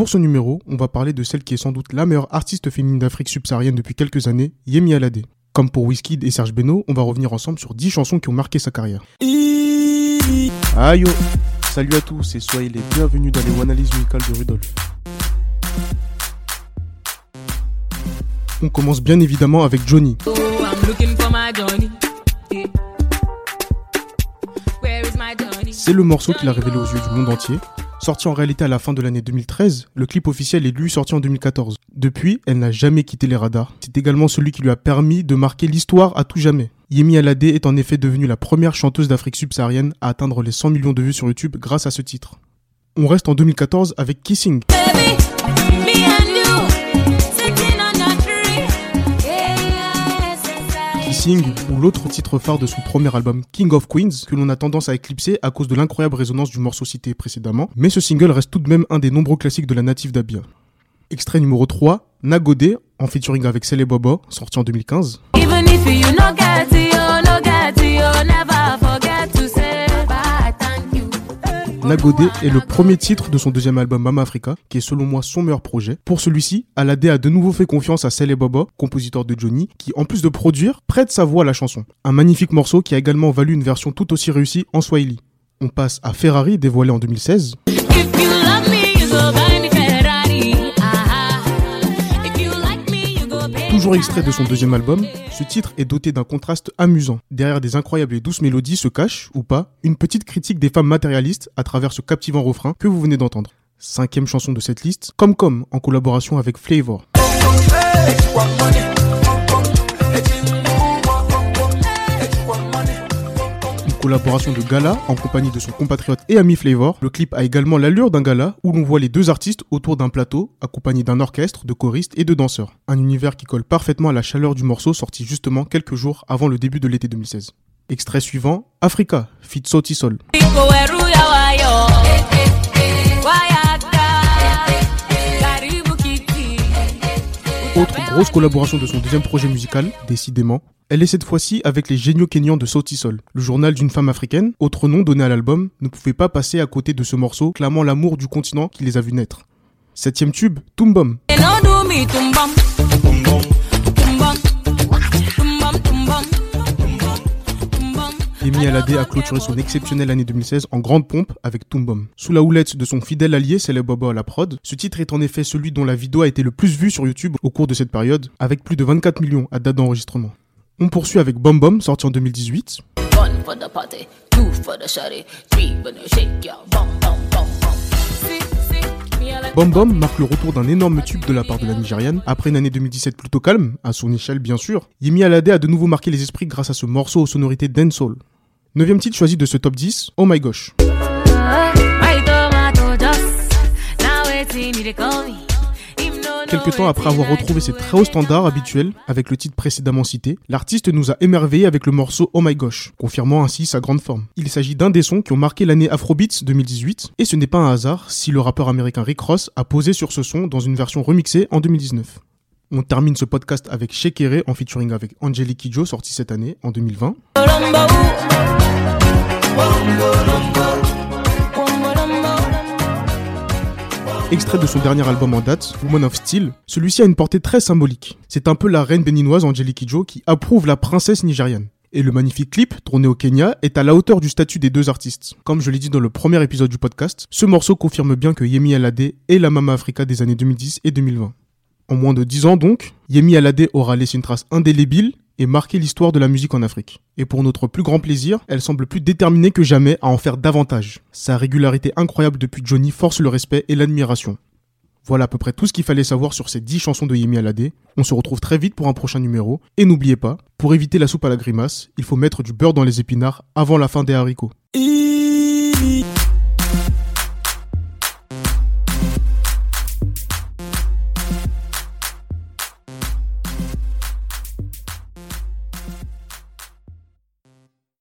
Pour ce numéro, on va parler de celle qui est sans doute la meilleure artiste féminine d'Afrique subsaharienne depuis quelques années, Yemi Alade. Comme pour Wizkid et Serge Beno, on va revenir ensemble sur 10 chansons qui ont marqué sa carrière. Aïe Salut à tous et soyez les bienvenus dans les analyses musicales de Rudolf. On commence bien évidemment avec Johnny? C'est le morceau qu'il a révélé aux yeux du monde entier. Sorti en réalité à la fin de l'année 2013, le clip officiel est lui sorti en 2014. Depuis, elle n'a jamais quitté les radars. C'est également celui qui lui a permis de marquer l'histoire à tout jamais. Yemi Alade est en effet devenue la première chanteuse d'Afrique subsaharienne à atteindre les 100 millions de vues sur YouTube grâce à ce titre. On reste en 2014 avec Kissing. Ou l'autre titre phare de son premier album King of Queens que l'on a tendance à éclipser à cause de l'incroyable résonance du morceau cité précédemment, mais ce single reste tout de même un des nombreux classiques de la native d'Abia. Extrait numéro 3, Nagode, en featuring avec Cele Bobo, sorti en 2015. Nagode est le premier titre de son deuxième album Mama Africa, qui est selon moi son meilleur projet. Pour celui-ci, Alade a de nouveau fait confiance à Sele Bobo, compositeur de Johnny, qui en plus de produire, prête sa voix à la chanson. Un magnifique morceau qui a également valu une version tout aussi réussie en Swahili. On passe à Ferrari, dévoilé en 2016. Toujours extrait de son deuxième album, ce titre est doté d'un contraste amusant. Derrière des incroyables et douces mélodies se cache, ou pas, une petite critique des femmes matérialistes à travers ce captivant refrain que vous venez d'entendre. Cinquième chanson de cette liste, Comme Comme, en collaboration avec Flavor collaboration de gala en compagnie de son compatriote et ami Flavor. Le clip a également l'allure d'un gala où l'on voit les deux artistes autour d'un plateau accompagnés d'un orchestre, de choristes et de danseurs. Un univers qui colle parfaitement à la chaleur du morceau sorti justement quelques jours avant le début de l'été 2016. Extrait suivant, Africa, fit Sol. Grosse collaboration de son deuxième projet musical, décidément, elle est cette fois-ci avec les géniaux kenyans de Sautisol, le journal d'une femme africaine, autre nom donné à l'album, ne pouvait pas passer à côté de ce morceau clamant l'amour du continent qui les a vus naître. Septième tube, Tumbom. Emi Alade a clôturé son exceptionnelle année 2016 en grande pompe avec Tumbom. Sous la houlette de son fidèle allié Bobo à la prod, ce titre est en effet celui dont la vidéo a été le plus vue sur YouTube au cours de cette période, avec plus de 24 millions à date d'enregistrement. On poursuit avec Bom Bom, sorti en 2018. Bom Bom marque le retour d'un énorme tube de la part de la Nigériane. Après une année 2017 plutôt calme, à son échelle bien sûr, Yemi Alade a de nouveau marqué les esprits grâce à ce morceau aux sonorités dancehall. Neuvième titre choisi de ce top 10, Oh My Gosh. Quelques temps après avoir retrouvé ses très hauts standards habituels avec le titre précédemment cité, l'artiste nous a émerveillé avec le morceau Oh My Gosh, confirmant ainsi sa grande forme. Il s'agit d'un des sons qui ont marqué l'année Afrobeats 2018, et ce n'est pas un hasard si le rappeur américain Rick Ross a posé sur ce son dans une version remixée en 2019. On termine ce podcast avec Shekere en featuring avec Angelique Kidjo sorti cette année en 2020. Extrait de son dernier album en date, Woman of Steel, celui-ci a une portée très symbolique. C'est un peu la reine béninoise Angelique Kidjo qui approuve la princesse nigériane. Et le magnifique clip, tourné au Kenya, est à la hauteur du statut des deux artistes. Comme je l'ai dit dans le premier épisode du podcast, ce morceau confirme bien que Yemi Alade est la Mama Africa des années 2010 et 2020. En moins de 10 ans donc, Yemi Alade aura laissé une trace indélébile et marqué l'histoire de la musique en Afrique. Et pour notre plus grand plaisir, elle semble plus déterminée que jamais à en faire davantage. Sa régularité incroyable depuis Johnny force le respect et l'admiration. Voilà à peu près tout ce qu'il fallait savoir sur ces 10 chansons de Yemi Alade. On se retrouve très vite pour un prochain numéro. Et n'oubliez pas, pour éviter la soupe à la grimace, il faut mettre du beurre dans les épinards avant la fin des haricots.